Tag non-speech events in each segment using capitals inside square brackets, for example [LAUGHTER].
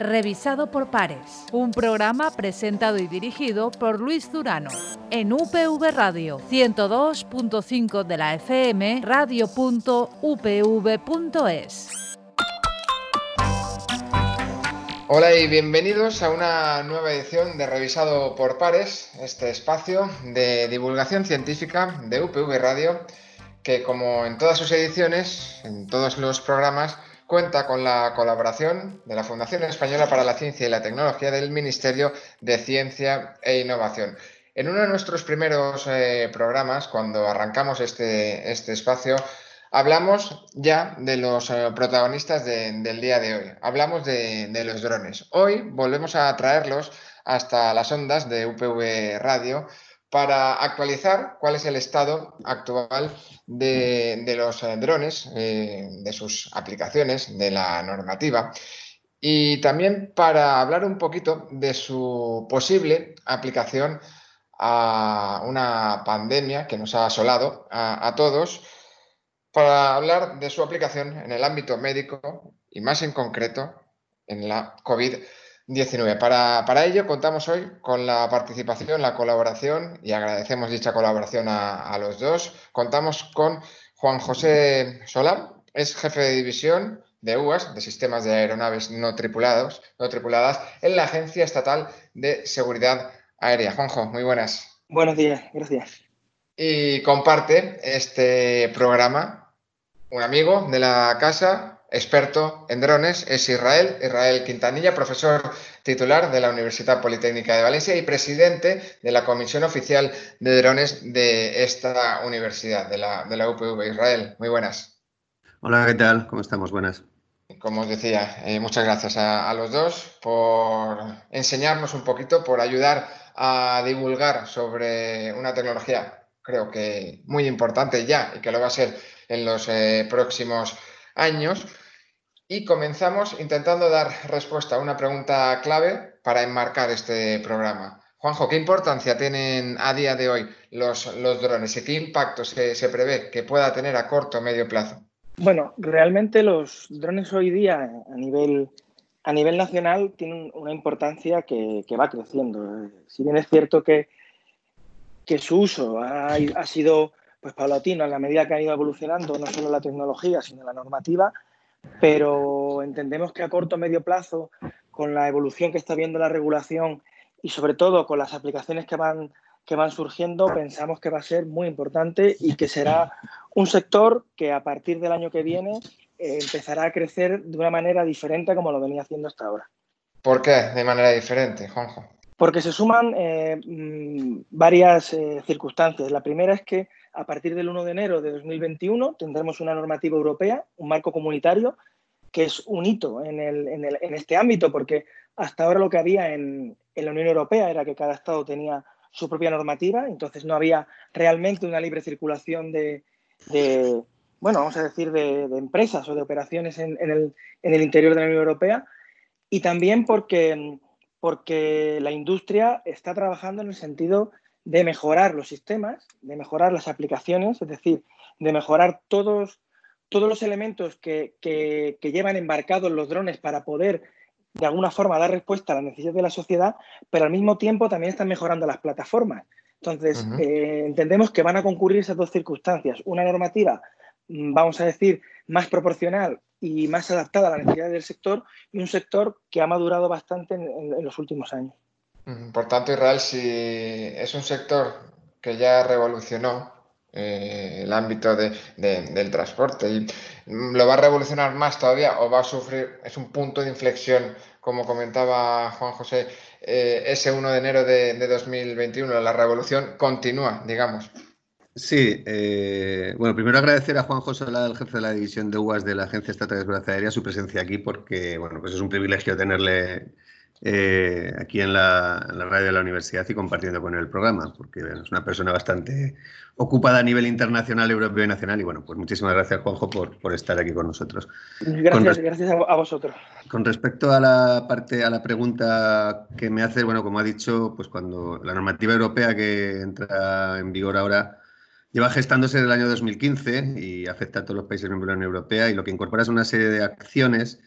revisado por pares. Un programa presentado y dirigido por Luis Durano. En UPV Radio 102.5 de la FM, radio.upv.es. Hola y bienvenidos a una nueva edición de Revisado por Pares, este espacio de divulgación científica de UPV Radio, que como en todas sus ediciones, en todos los programas, cuenta con la colaboración de la Fundación Española para la Ciencia y la Tecnología del Ministerio de Ciencia e Innovación. En uno de nuestros primeros eh, programas, cuando arrancamos este, este, espacio, hablamos ya de los eh, protagonistas del día de hoy. Hablamos de, de los drones. Hoy volvemos a traerlos hasta las ondas de UPV Radio para actualizar cuál es el estado actual de, los eh, drones, eh, de sus aplicaciones, de la normativa y también para hablar un poquito de su posible aplicación a una pandemia que nos ha asolado a, a todos, para hablar de su aplicación en el ámbito médico y más en concreto en la COVID-19. 19. Para, para, ello contamos hoy con la participación, la colaboración y agradecemos dicha colaboración a, los dos. Contamos con Juan José Solar, es jefe de división de UAS, de sistemas de aeronaves no, tripulados, no tripuladas, en la Agencia Estatal de Seguridad Aérea. Juanjo, muy buenas. Buenos días, gracias. Y comparte este programa un amigo de la casa, experto en drones es Israel, Israel Quintanilla, profesor titular de la Universidad Politécnica de Valencia y presidente de la Comisión Oficial de Drones de esta universidad, de la, de la UPV. Israel, muy buenas. Hola, ¿qué tal? ¿Cómo estamos? Buenas. Como os decía, eh, muchas gracias a, a los dos por enseñarnos un poquito, por ayudar a divulgar sobre una tecnología creo que muy importante ya y que lo va a ser en los eh, próximos años y comenzamos intentando dar respuesta a una pregunta clave para enmarcar este programa. Juanjo, ¿qué importancia tienen a día de hoy los, drones y qué impacto se, prevé que pueda tener a corto o medio plazo? Bueno, realmente los drones hoy día a nivel, a nivel nacional tienen una importancia que, que va creciendo. Si bien es cierto que, que su uso ha, ha sido pues, paulatino en la medida que ha ido evolucionando no solo la tecnología, sino la normativa, pero entendemos que a corto o medio plazo, con la evolución que está viendo la regulación y sobre todo con las aplicaciones que van, que van surgiendo, pensamos que va a ser muy importante y que será un sector que a partir del año que viene eh, empezará a crecer de una manera diferente como lo venía haciendo hasta ahora. ¿Por qué de manera diferente, Juanjo? Porque se suman eh, mm, varias eh, circunstancias. La primera es que a partir del 1 de enero de 2021 tendremos una normativa europea, un marco comunitario, que es un hito en, este ámbito, porque hasta ahora lo que había en, la Unión Europea era que cada Estado tenía su propia normativa, entonces no había realmente una libre circulación de, bueno, vamos a decir, de, empresas o de operaciones en, el, en el interior de la Unión Europea, y también porque la industria está trabajando en el sentido de mejorar los sistemas, de mejorar las aplicaciones, es decir, de mejorar todos, todos los elementos que, que, que llevan embarcados los drones para poder de alguna forma dar respuesta a las necesidades de la sociedad, pero al mismo tiempo también están mejorando las plataformas. Entonces, uh -huh. eh, entendemos que van a concurrir esas dos circunstancias. Una normativa, mm, vamos a decir, más proporcional y más adaptada a las necesidades del sector y un sector que ha madurado bastante en, en, en los últimos años. Por tanto, Israel, si es un sector que ya revolucionó eh, el ámbito de, de, del transporte y lo va a revolucionar más todavía o va a sufrir, es un punto de inflexión, como comentaba Juan José, eh, ese 1 de enero de, de, 2021, la revolución continúa, digamos. Sí, eh, bueno, primero agradecer a Juan José el jefe de la división de UAS de la Agencia Estatal de Seguridad Aérea, su presencia aquí, porque bueno, pues es un privilegio tenerle eh, aquí en la, en la, radio de la universidad y compartiendo con él el programa, porque es una persona bastante ocupada a nivel internacional, europeo y nacional. Y bueno, pues muchísimas gracias, Juanjo, por, por estar aquí con nosotros. Gracias, con gracias a vosotros. Con respecto a la parte, a la pregunta que me hace, bueno, como ha dicho, pues cuando la normativa europea que entra en vigor ahora lleva gestándose desde el año 2015 y afecta a todos los países miembros de la Unión Europea y lo que incorpora es una serie de acciones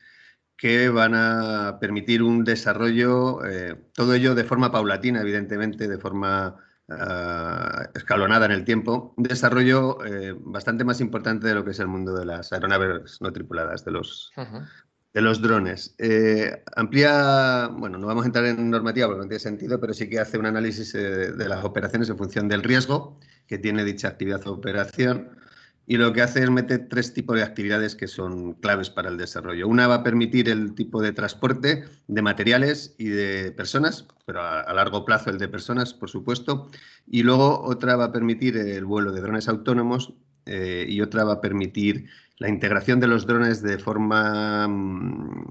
que van a permitir un desarrollo, eh, todo ello de forma paulatina, evidentemente, de forma ah, escalonada en el tiempo, un desarrollo eh, bastante más importante de lo que es el mundo de las aeronaves no tripuladas, de los, de los drones. Eh, amplía, bueno, no vamos a entrar en normativa porque no tiene sentido, pero sí que hace un análisis de las operaciones en función del riesgo que tiene dicha actividad o operación y lo que hace es meter tres tipos de actividades que son claves para el desarrollo. Una va a permitir el tipo de transporte de materiales y de personas, pero a, largo plazo el de personas, por supuesto. Y luego otra va a permitir el vuelo de drones autónomos eh, y otra va a permitir la integración de los drones de forma, mm,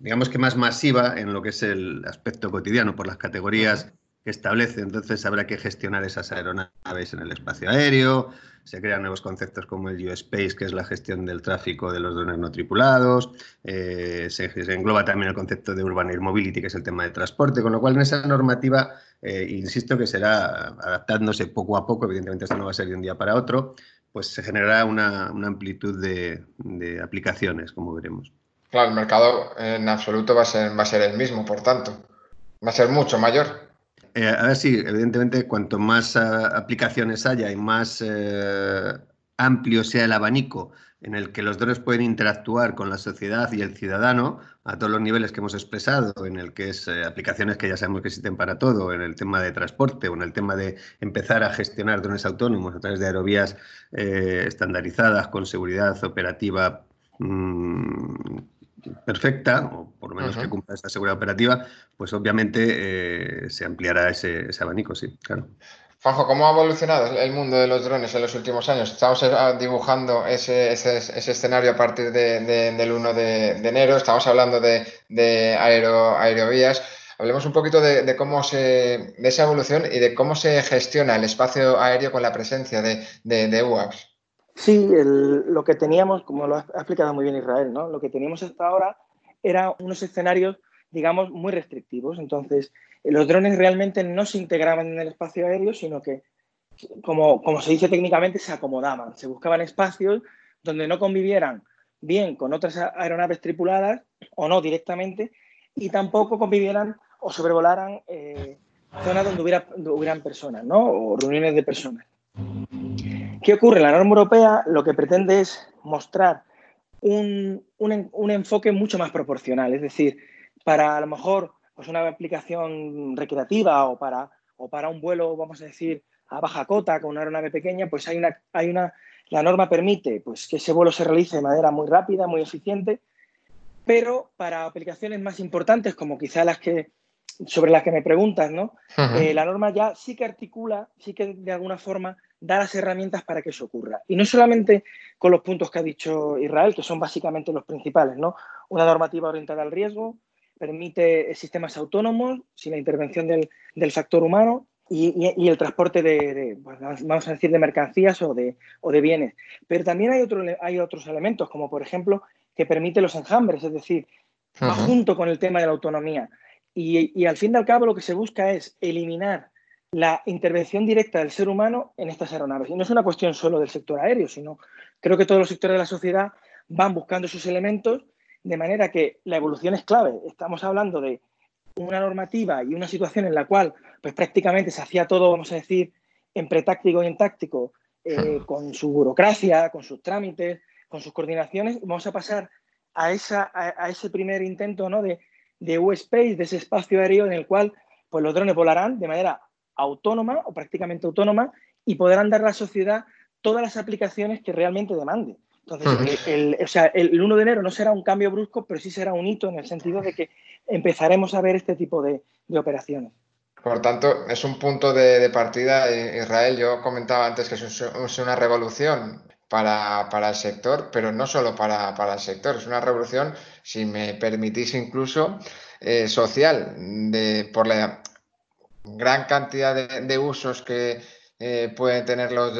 digamos que más masiva en lo que es el aspecto cotidiano, por las categorías establece. Entonces habrá que gestionar esas aeronaves en el espacio aéreo, se crean nuevos conceptos como el U-Space, que es la gestión del tráfico de los drones no tripulados, eh, se, engloba también el concepto de Urban Air Mobility, que es el tema de transporte, con lo cual en esa normativa, eh, insisto que será adaptándose poco a poco, evidentemente esto no va a ser de un día para otro, pues se generará una, amplitud de, aplicaciones, como veremos. Claro, el mercado en absoluto va a ser, va a ser el mismo, por tanto, va a ser mucho mayor. Eh, sí, evidentemente, cuanto más ah, aplicaciones haya y más eh, amplio sea el abanico en el que los drones pueden interactuar con la sociedad y el ciudadano a todos los niveles que hemos expresado, en el que es eh, aplicaciones que ya sabemos que existen para todo, en el tema de transporte o en el tema de empezar a gestionar drones autónomos a través de aerovías estandarizadas con seguridad operativa mm, perfecta, o por lo menos que cumpla esta seguridad operativa, pues obviamente eh, se ampliará ese, abanico, sí, claro. Juanjo, ¿cómo ha evolucionado el mundo de los drones en los últimos años? Estamos eh, dibujando ese, escenario a partir del 1 de, enero, estamos hablando de, aero, aerovías. Hablemos un poquito de, cómo se, de esa evolución y de cómo se gestiona el espacio aéreo con la presencia de, de UAVs. Sí, lo que teníamos, como lo ha explicado muy bien Israel, ¿no? lo que teníamos hasta ahora eran unos escenarios, digamos, muy restrictivos. Entonces, los drones realmente no se integraban en el espacio aéreo, sino que, como, se dice técnicamente, se acomodaban. Se buscaban espacios donde no convivieran bien con otras aeronaves tripuladas o no directamente, y tampoco convivieran o sobrevolaran eh, zonas donde hubieran personas, ¿no? O reuniones de personas. ¿Qué ocurre? La norma europea lo que pretende es mostrar un, enfoque mucho más proporcional, es decir, para a lo mejor pues una aplicación recreativa o para, o para un vuelo, vamos a decir, a baja cota con una aeronave pequeña, pues hay una, hay una, la norma permite pues, que ese vuelo se realice de manera muy rápida, muy eficiente, pero para aplicaciones más importantes, como quizá las que sobre las que me preguntas, ¿no? Eh, la norma ya sí que articula, sí que de alguna forma da las herramientas para que eso ocurra. Y no solamente con los puntos que ha dicho Israel, que son básicamente los principales, ¿no? Una normativa orientada al riesgo, permite sistemas autónomos sin la intervención del, factor humano y, el transporte de, pues, vamos a decir, de mercancías o de, o de bienes. Pero también hay, otro, hay otros elementos, como por ejemplo que permite los enjambres, es decir, va junto con el tema de la autonomía. Y, y, al fin y al cabo lo que se busca es eliminar la intervención directa del ser humano en estas aeronaves. Y no es una cuestión solo del sector aéreo, sino creo que todos los sectores de la sociedad van buscando esos elementos de manera que la evolución es clave. Estamos hablando de una normativa y una situación en la cual pues prácticamente se hacía todo, vamos a decir, en pretáctico y en táctico, eh, con su burocracia, con sus trámites, con sus coordinaciones. Vamos a pasar a, esa, a, ese primer intento ¿no? de, de U-Space, de ese espacio aéreo en el cual pues, los drones volarán de manera autónoma o prácticamente autónoma y podrán dar a la sociedad todas las aplicaciones que realmente demande. Entonces, el, o sea, el 1 de enero no será un cambio brusco, pero sí será un hito en el sentido de que empezaremos a ver este tipo de, operaciones. Por tanto, es un punto de, partida. Israel, yo comentaba antes que es una revolución para, el sector, pero no solo para, el sector, es una revolución, si me permitís incluso, eh, social, de, por la gran cantidad de, usos que eh, pueden tener los,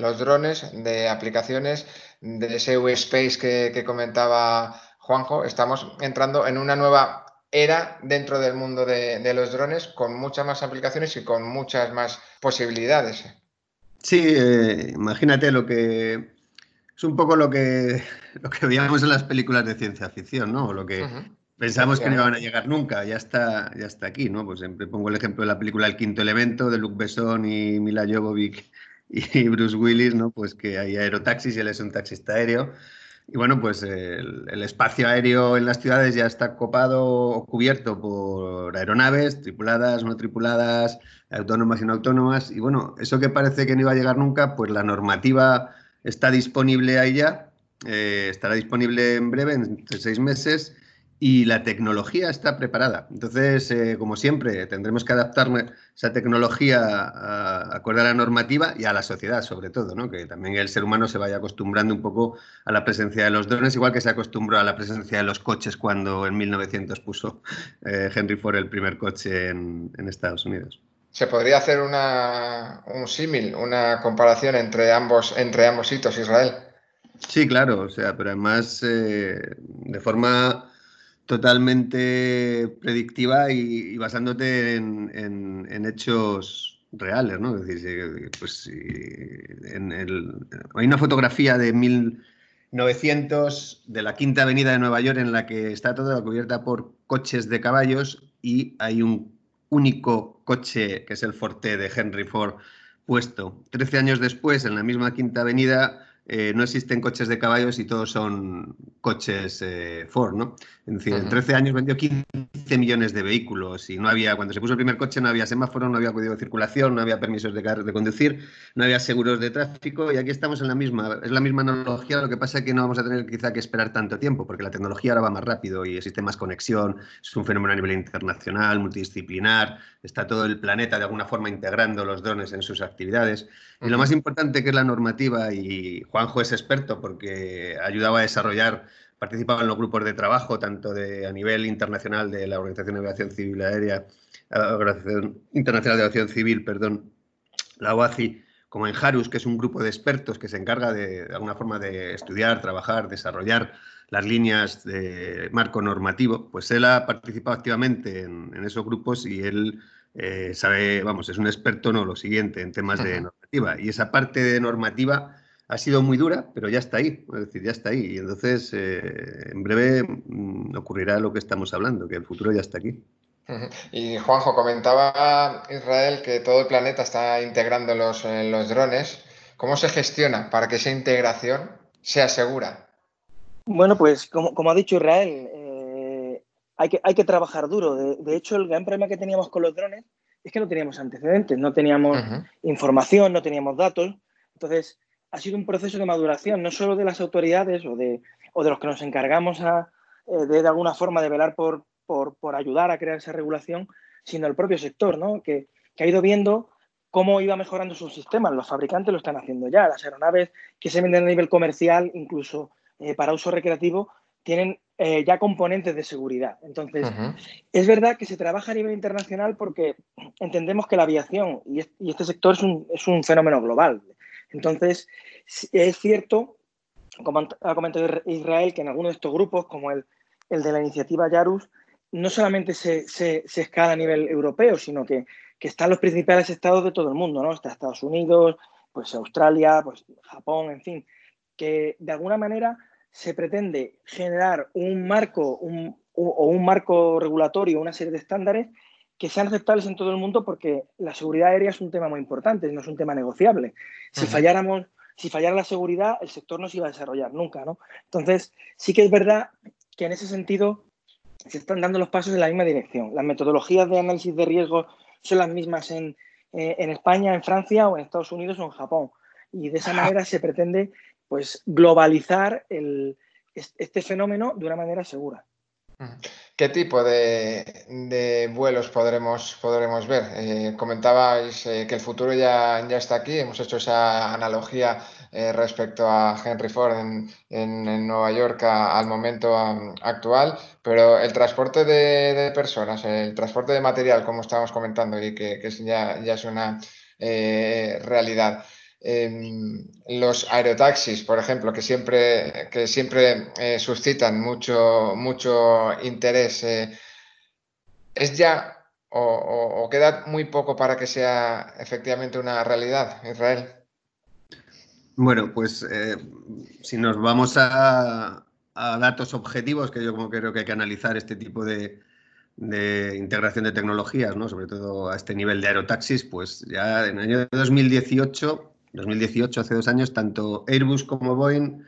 los, drones, de aplicaciones, de ese space que, que, comentaba Juanjo, estamos entrando en una nueva era dentro del mundo de, los drones con muchas más aplicaciones y con muchas más posibilidades. Sí, eh, imagínate lo que es un poco lo que, [LAUGHS] lo que veíamos en las películas de ciencia ficción, ¿no? Lo que pensamos que no iban a llegar nunca, ya está, ya está aquí, ¿no? Pues siempre pongo el ejemplo de la película El Quinto Elemento de Luc Besson y Mila Jovovich y Bruce Willis, ¿no? Pues que hay aerotaxis y él es un taxista aéreo. Y bueno, pues el, espacio aéreo en las ciudades ya está copado o cubierto por aeronaves, tripuladas, no tripuladas, autónomas y no autónomas. Y bueno, eso que parece que no iba a llegar nunca, pues la normativa está disponible ahí ya, eh, estará disponible en breve, en seis meses, y la tecnología está preparada. Entonces, eh, como siempre, tendremos que adaptar esa tecnología a, acorde a la normativa y a la sociedad, sobre todo, ¿no? que también el ser humano se vaya acostumbrando un poco a la presencia de los drones, igual que se acostumbró a la presencia de los coches cuando en 1900 puso eh, Henry Ford el primer coche en Estados Unidos. ¿Se podría hacer una, un símil, una comparación entre ambos, entre ambos hitos, Israel? Sí, claro, o sea, pero además eh, de forma totalmente predictiva y, basándote en, hechos reales, ¿no? Es decir, pues en hay una fotografía de 1900 de la Quinta Avenida de Nueva York en la que está toda cubierta por coches de caballos y hay un único coche, que es el Forte de Henry Ford, puesto. Trece años después, en la misma Quinta Avenida, eh, no existen coches de caballos y todos son coches eh, Ford, ¿no? Es decir, en 13 años vendió 15 millones de vehículos y no había, cuando se puso el primer coche no había semáforo, no había código de circulación, no había permisos de, de conducir, no había seguros de tráfico y aquí estamos en la misma, es la misma analogía, lo que pasa es que no vamos a tener quizá que esperar tanto tiempo porque la tecnología ahora va más rápido y existe más conexión, es un fenómeno a nivel internacional, multidisciplinar, está todo el planeta de alguna forma integrando los drones en sus actividades. Y lo más importante que es la normativa, y Juanjo es experto porque ayudaba a desarrollar, participaba en los grupos de trabajo, tanto de, a nivel internacional de la Organización de Aviación Civil Aérea, la Organización Internacional de Aviación Civil, perdón, la OACI, como en Harus, que es un grupo de expertos que se encarga de, de alguna forma de estudiar, trabajar, desarrollar las líneas de marco normativo, pues él ha participado activamente en, esos grupos y él eh, sabe, vamos, es un experto, no, lo siguiente, en temas de normativa. Y esa parte de normativa ha sido muy dura, pero ya está ahí, es decir, ya está ahí. Y entonces, eh, en breve mm, ocurrirá lo que estamos hablando, que el futuro ya está aquí. Y Juanjo, comentaba Israel que todo el planeta está integrando los, eh, los drones. ¿Cómo se gestiona para que esa integración sea segura? Bueno, pues como, ha dicho Israel, eh, hay, que, hay que trabajar duro. De, hecho, el gran problema que teníamos con los drones es que no teníamos antecedentes, no teníamos información, no teníamos datos. Entonces, ha sido un proceso de maduración, no solo de las autoridades o de, o de los que nos encargamos a, eh, de, alguna forma de velar por, por, ayudar a crear esa regulación, sino el propio sector, ¿no? que, que ha ido viendo cómo iba mejorando sus sistemas. Los fabricantes lo están haciendo ya. Las aeronaves que se venden a nivel comercial, incluso eh, para uso recreativo tienen eh, ya componentes de seguridad. Entonces, es verdad que se trabaja a nivel internacional porque entendemos que la aviación y, este sector es un, es un, fenómeno global. Entonces, es cierto, como ha comentado Israel, que en algunos de estos grupos, como el, el de la iniciativa Yarus, no solamente se, se, se, escala a nivel europeo, sino que, que, están los principales estados de todo el mundo, ¿no? Está Estados Unidos, pues Australia, pues Japón, en fin, que de alguna manera se pretende generar un marco o un marco regulatorio, una serie de estándares que sean aceptables en todo el mundo porque la seguridad aérea es un tema muy importante, no es un tema negociable. Si falláramos, si fallara la seguridad, el sector no se iba a desarrollar nunca, ¿no? Entonces, sí que es verdad que en ese sentido se están dando los pasos en la misma dirección. Las metodologías de análisis de riesgo son las mismas en, eh, en España, en Francia o en Estados Unidos o en Japón. Y de esa manera se pretende pues globalizar este fenómeno de una manera segura. ¿Qué tipo de, vuelos podremos, podremos ver? Eh, comentabais eh, que el futuro ya, ya, está aquí, hemos hecho esa analogía eh, respecto a Henry Ford en, Nueva York al momento actual, pero el transporte de, personas, el transporte de material, como estábamos comentando, y que, ya, ya, es una realidad. Los aerotaxis, por ejemplo, que siempre, que siempre eh, suscitan mucho, mucho interés, eh, ¿es ya o, queda muy poco para que sea efectivamente una realidad, Israel? Bueno, pues eh, si nos vamos a, datos objetivos, que yo como creo que hay que analizar este tipo de, integración de tecnologías, ¿no? sobre todo a este nivel de aerotaxis, pues ya en el año 2018, 2018, hace dos años, tanto Airbus como Boeing,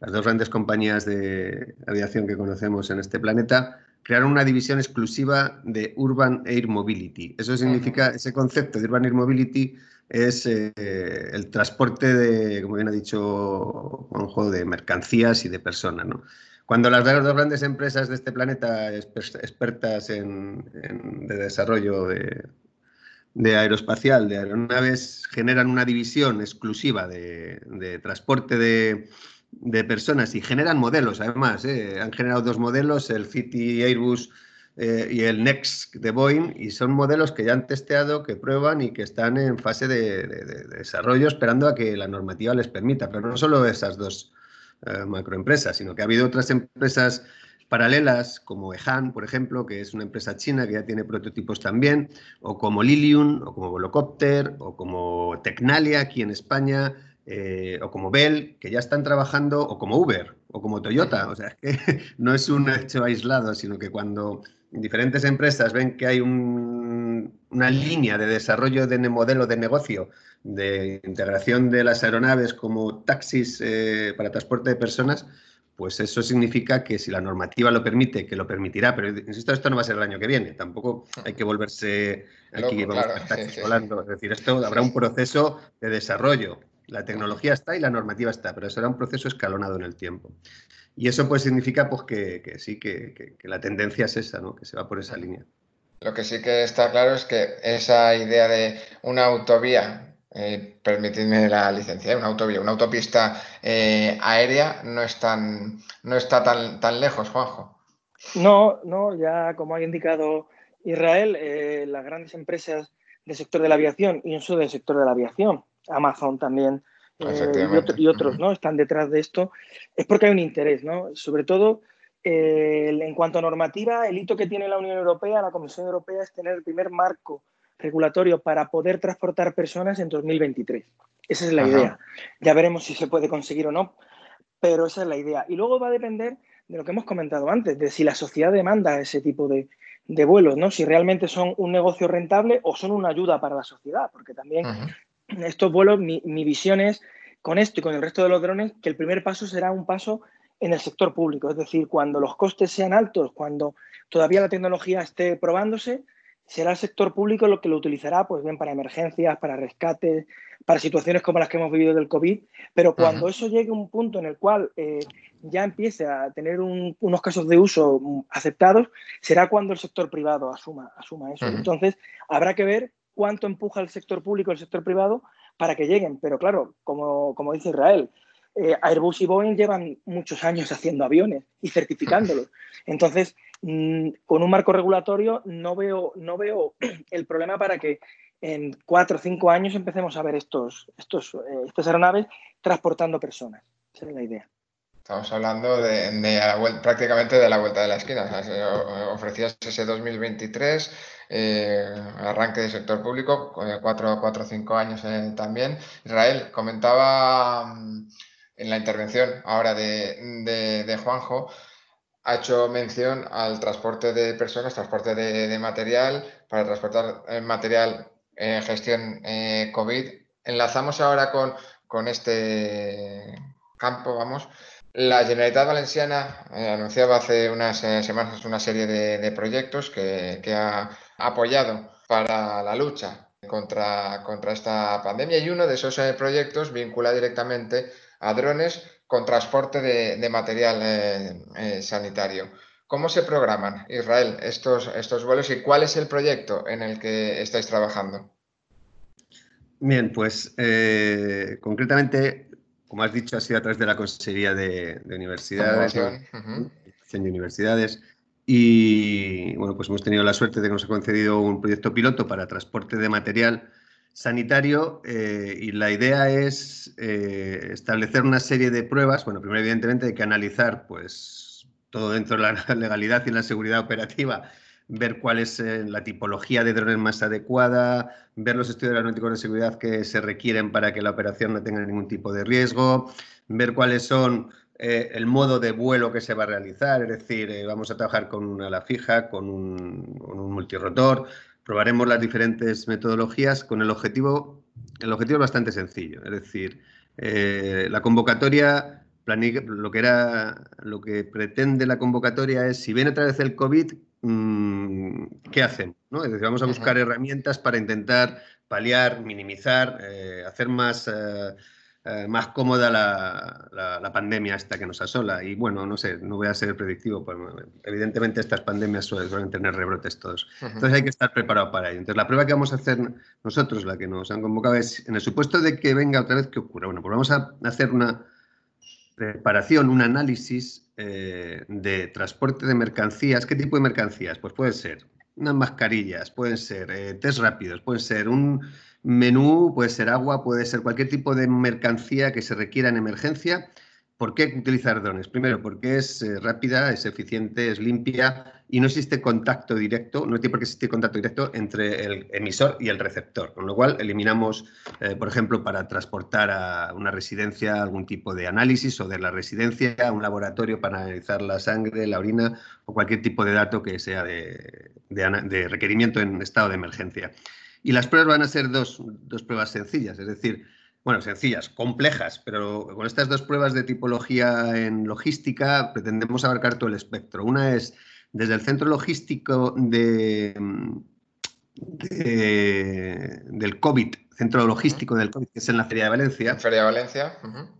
las dos grandes compañías de aviación que conocemos en este planeta, crearon una división exclusiva de Urban Air Mobility. Eso significa, ese concepto de Urban Air Mobility es eh, el transporte de, como bien ha dicho Juanjo, de mercancías y de personas. Cuando las dos grandes empresas de este planeta, expertas en, de desarrollo de, aeroespacial, de aeronaves, generan una división exclusiva de, transporte de, personas y generan modelos, además, ¿eh? han generado dos modelos, el City Airbus eh, y el Next de Boeing, y son modelos que ya han testeado, que prueban y que están en fase de, desarrollo, esperando a que la normativa les permita. Pero no solo esas dos eh, macroempresas, sino que ha habido otras empresas paralelas, como EHAN, por ejemplo, que es una empresa china que ya tiene prototipos también, o como Lilium, o como Volocopter, o como Tecnalia aquí en España, eh, o como Bell, que ya están trabajando, o como Uber, o como Toyota. O sea, que [LAUGHS] no es un hecho aislado, sino que cuando diferentes empresas ven que hay una línea de desarrollo de modelo de negocio, de integración de las aeronaves como taxis eh, para transporte de personas, pues eso significa que si la normativa lo permite, que lo permitirá, pero insisto, esto no va a ser el año que viene, tampoco hay que volverse aquí volando. Es decir, esto habrá un proceso de desarrollo. La tecnología está y la normativa está, pero será un proceso escalonado en el tiempo. Y eso pues significa pues, que, sí, que, la tendencia es esa, ¿no? que se va por esa línea. Lo que sí que está claro es que esa idea de una autovía, eh, permitidme la licencia, una autovía, una autopista eh, aérea no, es tan, no está tan, tan lejos, Juanjo. No, no, ya como ha indicado Israel, eh, las grandes empresas del sector de la aviación y eso del sector de la aviación, Amazon también eh, y, otros ¿no? están detrás de esto, es porque hay un interés, ¿no? Sobre todo en cuanto a normativa, el hito que tiene la Unión Europea, la Comisión Europea, es tener el primer marco regulatorio para poder transportar personas en 2023. Esa es la idea. Ya veremos si se puede conseguir o no, pero esa es la idea. Y luego va a depender de lo que hemos comentado antes, de si la sociedad demanda ese tipo de, vuelos, ¿no? Si realmente son un negocio rentable o son una ayuda para la sociedad, porque también estos vuelos, mi, visión es con esto y con el resto de los drones, que el primer paso será un paso en el sector público, es decir, cuando los costes sean altos, cuando todavía la tecnología esté probándose, será el sector público lo que lo utilizará, pues bien, para emergencias, para rescates, para situaciones como las que hemos vivido del COVID, pero cuando eso llegue a un punto en el cual eh, ya empiece a tener unos casos de uso aceptados, será cuando el sector privado asuma, asuma eso. Entonces, habrá que ver cuánto empuja el sector público y el sector privado para que lleguen. Pero claro, como, dice Israel, eh, Airbus y Boeing llevan muchos años haciendo aviones y certificándolos. Entonces, [LAUGHS] mm, con un marco regulatorio no veo, no veo [CLEARS THROAT] el problema para que en cuatro o cinco años empecemos a ver estos, estos, eh, estas aeronaves transportando personas. Esa es la idea. Estamos hablando de, prácticamente de la vuelta de la esquina. ofrecías ese 2023 eh, arranque del sector público, cuatro, cuatro o cinco años eh, también. Israel, comentaba mm, en la intervención ahora de, Juanjo, ha hecho mención al transporte de personas, transporte de, material, para transportar eh, material en gestión COVID. Enlazamos ahora con, con este campo, vamos. La Generalitat Valenciana anunciaba hace unas semanas una serie de, proyectos que, que, ha apoyado para la lucha contra, contra esta pandemia y uno de esos eh, proyectos vincula directamente a drones con transporte de, material eh, eh, sanitario. ¿Cómo se programan, Israel, estos, estos vuelos y cuál es el proyecto en el que estáis trabajando? Bien, pues concretamente, como has dicho, ha sido a través de la Consejería de, Universidades, de Universidades y bueno, pues hemos tenido la suerte de que nos ha concedido un proyecto piloto para transporte de material sanitario eh, y la idea es eh, establecer una serie de pruebas. Bueno, primero evidentemente hay que analizar pues todo dentro de la [LAUGHS] legalidad y la seguridad operativa ver cuál es eh, la tipología de drones más adecuada, ver los estudios aeronáuticos de seguridad que se requieren para que la operación no tenga ningún tipo de riesgo, ver cuáles son el modo de vuelo que se va a realizar, es decir, vamos a trabajar con una ala fija, con un, multirotor, probaremos las diferentes metodologías con el objetivo, el objetivo es bastante sencillo, es decir, eh, la convocatoria, lo que era, lo que pretende la convocatoria es, si viene otra vez el COVID, mm, ¿qué hacen? ¿no? Es decir, vamos a buscar herramientas para intentar paliar, minimizar, hacer más eh, más cómoda la, pandemia esta que nos asola. Y bueno, no sé, no voy a ser predictivo, pues evidentemente estas pandemias suelen, tener rebrotes todos. Entonces hay que estar preparado para ello. Entonces la prueba que vamos a hacer nosotros, la que nos han convocado, es en el supuesto de que venga otra vez, ¿qué ocurra? Bueno, pues vamos a hacer una preparación, un análisis eh, de transporte de mercancías. ¿Qué tipo de mercancías? Pues puede ser unas mascarillas, pueden ser eh, test rápidos, pueden ser un menú, puede ser agua, puede ser cualquier tipo de mercancía que se requiera en emergencia. ¿Por qué utilizar drones? Primero, porque es eh, rápida, es eficiente, es limpia y no existe contacto directo, no tiene por qué existir contacto directo entre el emisor y el receptor, con lo cual eliminamos, eh, por ejemplo, para transportar a una residencia algún tipo de análisis o de la residencia a un laboratorio para analizar la sangre, la orina o cualquier tipo de dato que sea de requerimiento en estado de emergencia. Y las pruebas van a ser dos, pruebas sencillas, es decir, bueno, sencillas, complejas, pero con estas dos pruebas de tipología en logística pretendemos abarcar todo el espectro. Una es desde el centro logístico de, del COVID, centro logístico del COVID, que es en la Feria de Valencia. Feria de Valencia.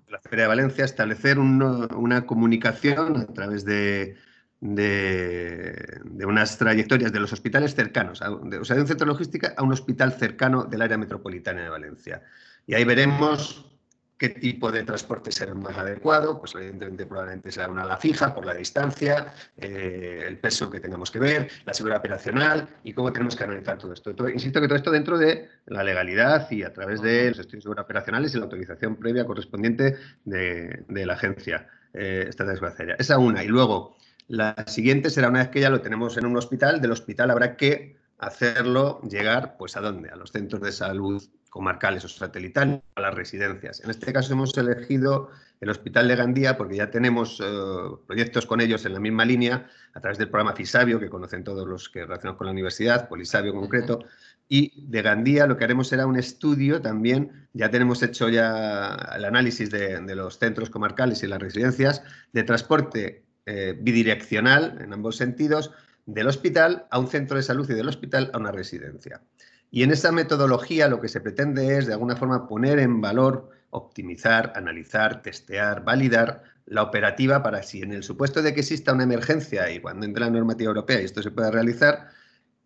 La Feria de Valencia, establecer una comunicación a través de de, unas trayectorias de los hospitales cercanos, o sea, de un centro logística a un hospital cercano del área metropolitana de Valencia. Y ahí veremos qué tipo de transporte será más adecuado, pues evidentemente probablemente será una ala fija por la distancia, eh, el peso que tengamos que ver, la seguridad operacional y cómo tenemos que analizar todo esto. insisto que todo esto dentro de la legalidad y a través de los estudios operacionales y la autorización previa correspondiente de, la agencia eh, estatal de Esa una. Y luego, la siguiente será una vez que ya lo tenemos en un hospital, del hospital habrá que hacerlo llegar, pues ¿a dónde? A los centros de salud comarcales o satelitales, a las residencias. En este caso hemos elegido el Hospital de Gandía porque ya tenemos eh, proyectos con ellos en la misma línea a través del programa FISABIO, que conocen todos los que relacionan con la universidad, Polisabio en concreto, y de Gandía lo que haremos será un estudio también, ya tenemos hecho ya el análisis de, de los centros comarcales y las residencias, de transporte eh, bidireccional en ambos sentidos, del hospital a un centro de salud y del hospital a una residencia. Y en esa metodología lo que se pretende es, de alguna forma, poner en valor, optimizar, analizar, testear, validar la operativa para si en el supuesto de que exista una emergencia y cuando entre la normativa europea y esto se pueda realizar,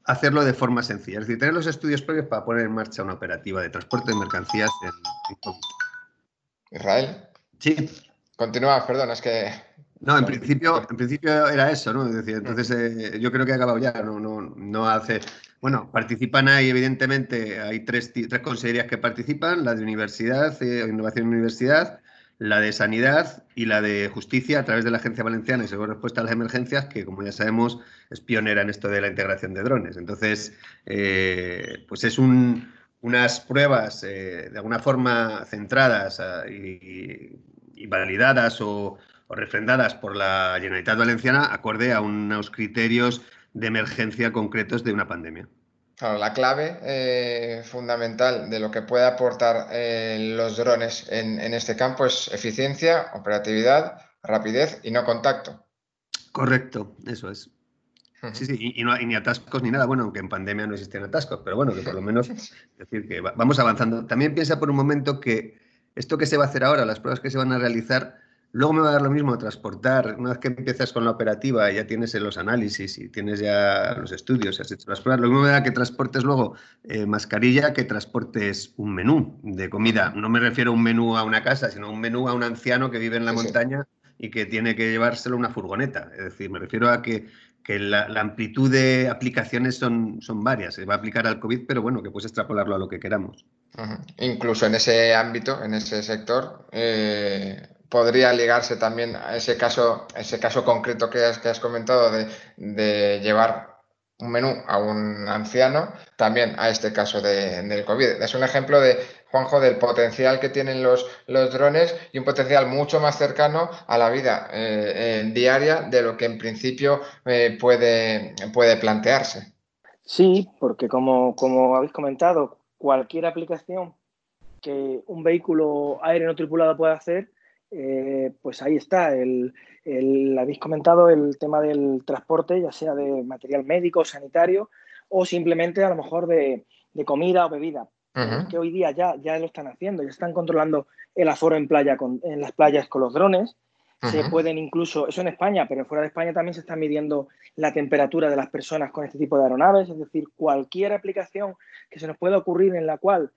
hacerlo de forma sencilla. Es decir, tener los estudios previos para poner en marcha una operativa de transporte de mercancías en, Israel. Sí. Continúa, perdón, es que no, en principio, en principio era eso, ¿no? Es decir, entonces eh, yo creo que ha acabado ya, no, no, no hace. Bueno, participan ahí, evidentemente, hay tres, tres consejerías que participan: la de universidad, eh, innovación en universidad, la de sanidad y la de justicia a través de la Agencia Valenciana y Seguro Respuesta a las Emergencias, que como ya sabemos es pionera en esto de la integración de drones. Entonces, eh, pues es un, unas pruebas de alguna forma centradas y, y validadas o o refrendadas por la Generalitat Valenciana acorde a unos criterios de emergencia concretos de una pandemia. Claro, la clave eh, fundamental de lo que puede aportar eh, los drones en, este campo es eficiencia, operatividad, rapidez y no contacto. Correcto, eso es. Sí, sí, y, no, ni atascos ni nada. Bueno, aunque en pandemia no existen atascos, pero bueno, que por lo menos [LAUGHS] decir que vamos avanzando. También piensa por un momento que esto que se va a hacer ahora, las pruebas que se van a realizar, Luego me va a dar lo mismo transportar. Una vez que empiezas con la operativa, ya tienes los análisis y tienes ya los estudios, has hecho las pruebas. Lo mismo me da que transportes luego eh, mascarilla que transportes un menú de comida. No me refiero a un menú a una casa, sino a un menú a un anciano que vive en la montaña y que tiene que llevárselo una furgoneta. Es decir, me refiero a que, la, amplitud de aplicaciones son, son varias. Se va a aplicar al COVID, pero bueno, que puedes extrapolarlo a lo que queramos. Incluso en ese ámbito, en ese sector. Eh podría ligarse también a ese caso, ese caso concreto que has, que has comentado de, llevar un menú a un anciano, también a este caso del COVID. Es un ejemplo de, Juanjo, del potencial que tienen los, los drones y un potencial mucho más cercano a la vida eh, eh, diaria de lo que en principio eh, puede, puede plantearse. Sí, porque como, como habéis comentado, cualquier aplicación que un vehículo aéreo no tripulado pueda hacer, pues ahí está. El, habéis comentado el tema del transporte, ya sea de material médico, sanitario o simplemente a lo mejor de, comida o bebida. Que hoy día ya, ya lo están haciendo, ya están controlando el aforo en, playa en las playas con los drones. Se pueden incluso, eso en España, pero fuera de España también se está midiendo la temperatura de las personas con este tipo de aeronaves. Es decir, cualquier aplicación que se nos pueda ocurrir en la cual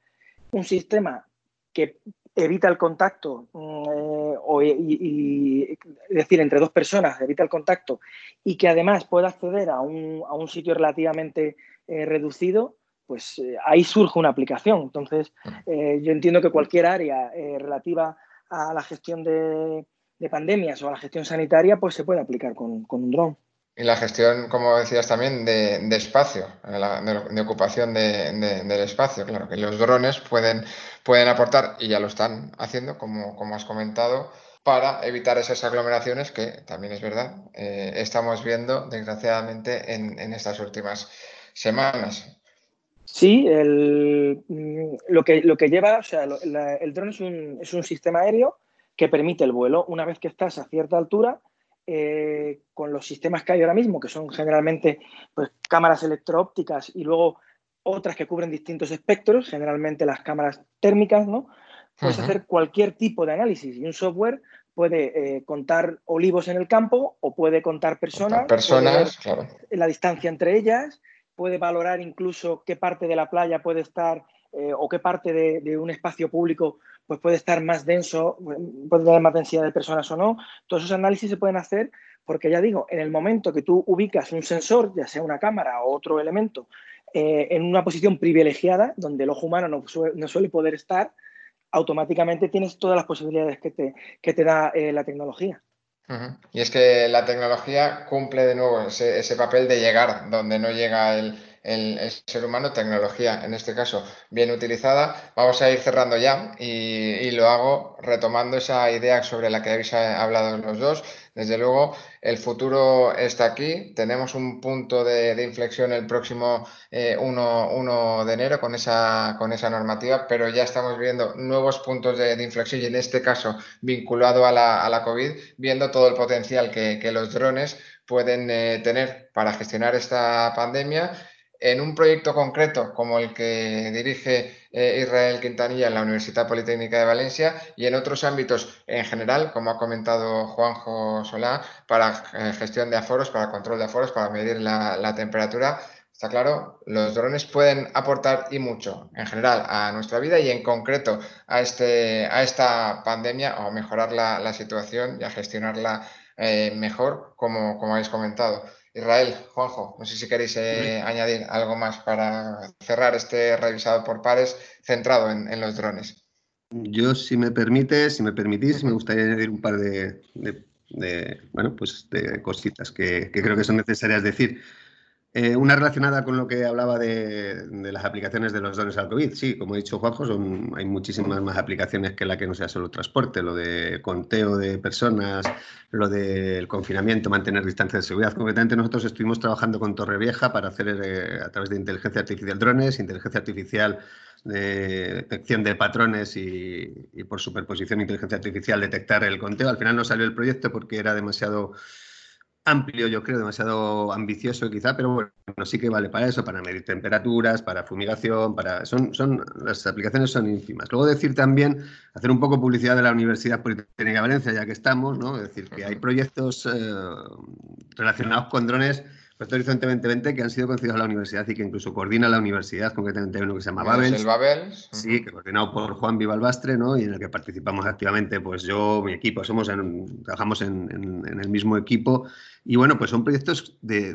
un sistema que evita el contacto, mm, eh, o, y, es decir, entre dos personas, evita el contacto, y que además pueda acceder a un, a un sitio relativamente eh, reducido, pues eh, ahí surge una aplicación. Entonces, yo entiendo que cualquier área relativa a la gestión de, de, pandemias o a la gestión sanitaria, pues se puede aplicar con, con un dron. Y la gestión, como decías también, de, espacio, de, ocupación del espacio. Claro, que los drones pueden, pueden aportar, y ya lo están haciendo, como, como has comentado, para evitar esas aglomeraciones que también es verdad, eh, estamos viendo desgraciadamente en, estas últimas semanas. Sí, el, mm, lo, que, lo que lleva, o sea, el dron es un, es un sistema aéreo que permite el vuelo. Una vez que estás a cierta altura, eh, con los sistemas que hay ahora mismo, que son generalmente pues, cámaras electro-ópticas y luego otras que cubren distintos espectros, generalmente las cámaras térmicas, ¿no? Puedes hacer cualquier tipo de análisis y un software puede eh, contar olivos en el campo o puede contar personas, personas la distancia entre ellas, puede valorar incluso qué parte de la playa puede estar eh, o qué parte de, un espacio público pues puede estar más denso, puede tener más densidad de personas o no. Todos esos análisis se pueden hacer porque, ya digo, en el momento que tú ubicas un sensor, ya sea una cámara o otro elemento, eh, en una posición privilegiada, donde el ojo humano no, suele poder estar, automáticamente tienes todas las posibilidades que te, da eh, la tecnología. Y es que la tecnología cumple de nuevo ese papel de llegar donde no llega el, el, ser humano, tecnología, en este caso, bien utilizada. Vamos a ir cerrando ya y, lo hago retomando esa idea sobre la que habéis hablado los dos. Desde luego, el futuro está aquí. Tenemos un punto de, inflexión el próximo 1, eh, de enero con esa, con esa normativa, pero ya estamos viendo nuevos puntos de, inflexión y en este caso vinculado a la, a la COVID, viendo todo el potencial que, los drones pueden eh, tener para gestionar esta pandemia en un proyecto concreto como el que dirige eh, Israel Quintanilla en la Universidad Politécnica de Valencia y en otros ámbitos en general, como ha comentado Juanjo Solá, para eh, gestión de aforos, para control de aforos, para medir la, temperatura. Está claro, los drones pueden aportar y mucho en general a nuestra vida y en concreto a, este, a esta pandemia o mejorar la, situación y a gestionarla eh, mejor, como, como habéis comentado. Israel, Juanjo, no sé si queréis eh, añadir algo más para cerrar este revisado por pares centrado en, los drones. Yo, si me permite, si me permitís, me gustaría añadir un par de, bueno, pues de cositas que, que, creo que son necesarias decir. Eh, una relacionada con lo que hablaba de, las aplicaciones de los drones al COVID. Sí, como ha dicho Juanjo, hay muchísimas más aplicaciones que la que no sea solo transporte, lo de conteo de personas, lo del confinamiento, mantener distancia de seguridad. Concretamente, nosotros estuvimos trabajando con Torrevieja para hacer eh, a través de inteligencia artificial drones, inteligencia artificial de detección de patrones y, y por superposición inteligencia artificial detectar el conteo. Al final no salió el proyecto porque era demasiado amplio, yo creo, demasiado ambicioso quizá, pero bueno, sí que vale para eso, para medir temperaturas, para fumigación, para son, son las aplicaciones son ínfimas. Luego decir también, hacer un poco publicidad de la Universidad Politécnica de Valencia, ya que estamos, ¿no? Es decir, que hay proyectos eh, relacionados con drones Horizonte 2020 que han sido concedidos a la universidad y que incluso coordina la universidad, concretamente uno que se llama Babel. El Babel. Sí, que coordinado por Juan Vivalbastre, ¿no? Y en el que participamos activamente, pues yo, mi equipo, somos trabajamos en, el mismo equipo Y bueno, pues son proyectos de,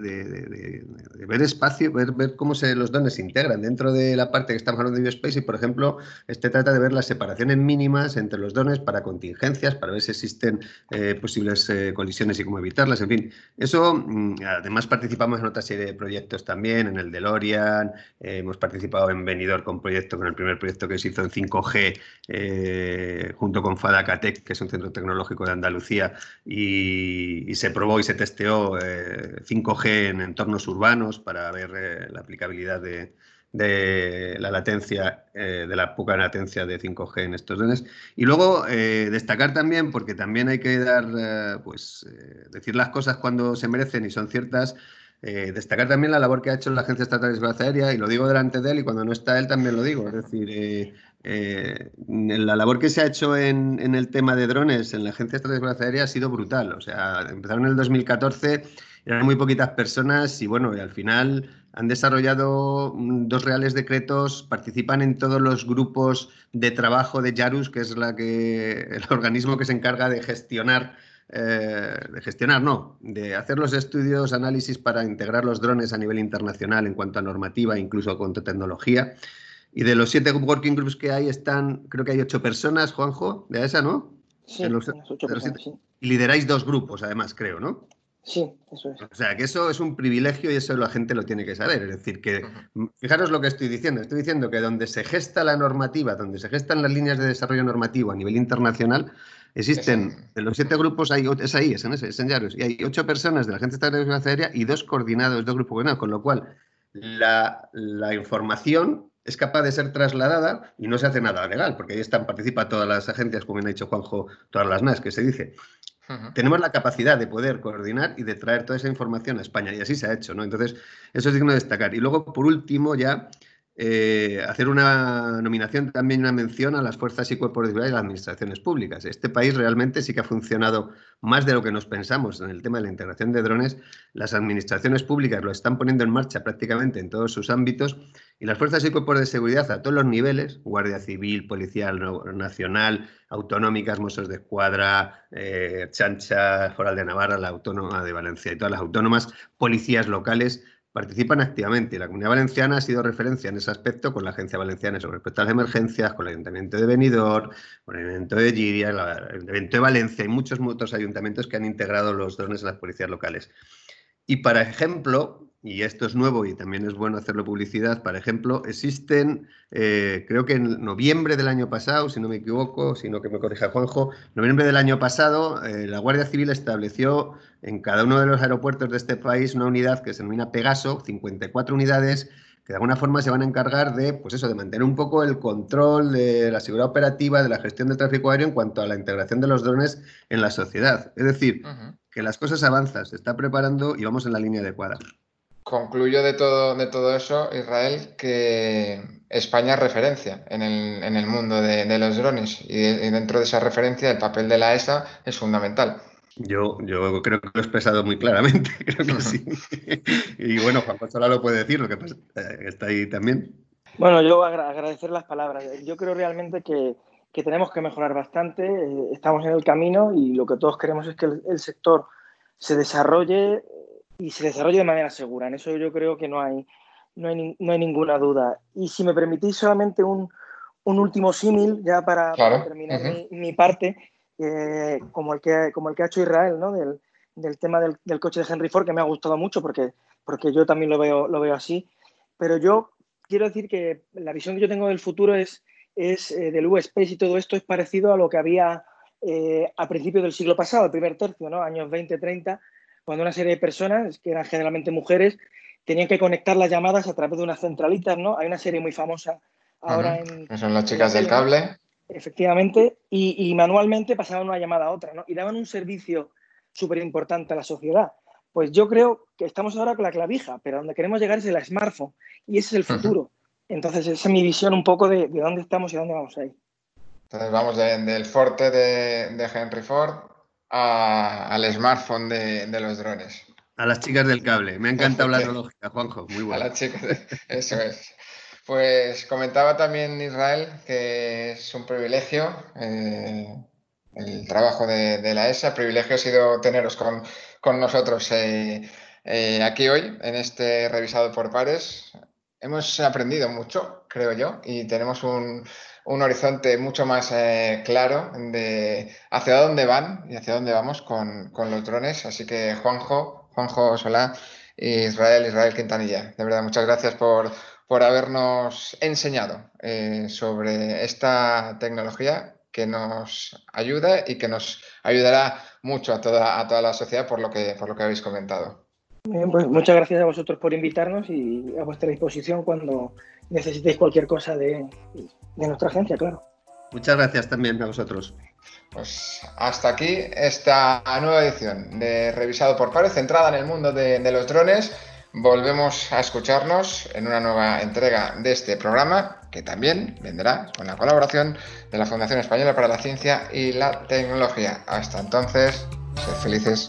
ver espacio, ver, ver cómo se, los drones se integran dentro de la parte que estamos hablando de Biospace y, por ejemplo, este trata de ver las separaciones mínimas entre los drones para contingencias, para ver si existen eh, posibles eh, colisiones y cómo evitarlas, en fin. Eso, mm, además participamos en otra serie de proyectos también, en el DeLorean, eh, hemos participado en Venidor con proyecto, con el primer proyecto que se hizo en 5G, junto con Fadacatec, que es un centro tecnológico de Andalucía, y, y se probó y se testó 5G eh, en entornos urbanos para ver eh, la aplicabilidad de, la latencia, eh, de la poca latencia de 5G en estos drones. Y luego destacar también, porque también hay que dar, pues, decir las cosas cuando se merecen y son ciertas, destacar también la labor que ha hecho la Agencia Estatal de Seguridad Aérea, y lo digo delante de él, y cuando no está él también lo digo. Es decir, eh, la labor que se ha hecho en, el tema de drones en la Agencia Estatal de Aérea ha sido brutal. O sea, empezaron en el 2014, eran muy poquitas personas y bueno, al final han desarrollado dos reales decretos, participan en todos los grupos de trabajo de Yarus, que es la que, el organismo que se encarga de gestionar eh, de gestionar, no, de hacer los estudios, análisis para integrar los drones a nivel internacional en cuanto a normativa, incluso con tecnología. Y de los siete working groups que hay, están, creo que hay ocho personas, Juanjo, de esa, ¿no? Sí, ocho personas, Y lideráis dos grupos, además, creo, ¿no? Sí, eso es. O sea, que eso es un privilegio y eso la gente lo tiene que saber. Es decir, que fijaros lo que estoy diciendo. Estoy diciendo que donde se gesta la normativa, donde se gestan las líneas de desarrollo normativo a nivel internacional, existen, de los siete grupos, hay, es ahí, es en ese, es en Yaros, y hay ocho personas de la Agencia Estatal de Aérea y dos coordinados, dos grupos coordinados, con lo cual la, la información es capaz de ser trasladada y no se hace nada legal, porque ahí están, participan todas las agencias, como bien ha dicho Juanjo, todas las NAS que se dice. Tenemos la capacidad de poder coordinar y de traer toda esa información a España, y así se ha hecho, ¿no? Entonces, eso es digno de destacar. Y luego, por último, ya eh, hacer una nominación, también una mención a las fuerzas y cuerpos de seguridad y las administraciones públicas. Este país realmente sí que ha funcionado más de lo que nos pensamos en el tema de la integración de drones. Las administraciones públicas lo están poniendo en marcha prácticamente en todos sus ámbitos y las fuerzas y cuerpos de seguridad a todos los niveles, Guardia Civil, Policía Nacional, autonómicas, Mossos de Escuadra, eh, Chancha, Foral de Navarra, la Autónoma de Valencia y todas las autónomas, policías locales, participan activamente. La Comunidad Valenciana ha sido referencia en ese aspecto con la Agencia Valenciana sobre respecto a las emergencias, con el Ayuntamiento de Benidorm, con el Ayuntamiento de Giria, el Ayuntamiento de Valencia y muchos otros ayuntamientos que han integrado los drones en las policías locales. Y, para ejemplo, y esto es nuevo y también es bueno hacerlo publicidad, por ejemplo, existen, eh, creo que en noviembre del año pasado, si no me equivoco, sino que me corrija Juanjo, noviembre del año pasado, eh, la Guardia Civil estableció en cada uno de los aeropuertos de este país una unidad que se denomina Pegaso, 54 unidades que de alguna forma se van a encargar de, pues eso, de mantener un poco el control de la seguridad operativa, de la gestión del tráfico aéreo en cuanto a la integración de los drones en la sociedad. Es decir, que las cosas avanzan, se está preparando y vamos en la línea adecuada. Concluyo de todo, de todo eso, Israel, que España es referencia en el, en el mundo de, los drones y, dentro de esa referencia el papel de la ESA es fundamental. Yo, yo creo que lo he expresado muy claramente, [LAUGHS] creo que sí. [LAUGHS] y bueno, Juan José lo puede decir, lo que eh, está ahí también. Bueno, yo agradecer las palabras. Yo creo realmente que, que tenemos que mejorar bastante, eh, estamos en el camino y lo que todos queremos es que el sector se desarrolle y se desarrolle de manera segura. En eso yo creo que no hay, no hay, no hay ninguna duda. Y si me permitís solamente un, un último símil, ya para, terminar mi, parte, eh, como, el que, como el que ha hecho Israel, ¿no? del, del tema del, del, coche de Henry Ford, que me ha gustado mucho porque, porque yo también lo veo, lo veo así. Pero yo quiero decir que la visión que yo tengo del futuro es, es eh, del U-Space y todo esto es parecido a lo que había eh, a principios del siglo pasado, el primer tercio, ¿no? años 20, 30, cuando una serie de personas, que eran generalmente mujeres, tenían que conectar las llamadas a través de unas centralitas, ¿no? Hay una serie muy famosa ahora en... Son las chicas del cable. Efectivamente, y, manualmente pasaban una llamada a otra, ¿no? Y daban un servicio súper importante a la sociedad. Pues yo creo que estamos ahora con la clavija, pero donde queremos llegar es el smartphone, y ese es el futuro. Entonces, esa es mi visión un poco de, dónde estamos y dónde vamos a ir. Entonces, vamos del forte de, de Henry Ford al smartphone de, los drones. A las chicas del cable. Me encanta hablar de [LAUGHS] lógica, Juanjo. Muy bueno. A las chicas, eso es. Pues comentaba también Israel que es un privilegio eh, el trabajo de, la ESA. El privilegio ha sido teneros con, con nosotros eh, eh, aquí hoy en este revisado por pares. Hemos aprendido mucho, creo yo, y tenemos un, horizonte mucho más eh, claro de hacia dónde van y hacia dónde vamos con, los drones. Así que Juanjo, Juanjo Solá, Israel, Israel Quintanilla, de verdad, muchas gracias por, por habernos enseñado sobre esta tecnología que nos ayuda y que nos ayudará mucho a toda, a toda la sociedad por lo que, por lo que habéis comentado. Pues muchas gracias a vosotros por invitarnos y a vuestra disposición cuando necesitéis cualquier cosa de, nuestra agencia, claro. Muchas gracias también a vosotros. Pues hasta aquí esta nueva edición de Revisado por Pares, centrada en el mundo de, de los drones. Volvemos a escucharnos en una nueva entrega de este programa, que también vendrá con la colaboración de la Fundación Española para la Ciencia y la Tecnología. Hasta entonces, sed felices.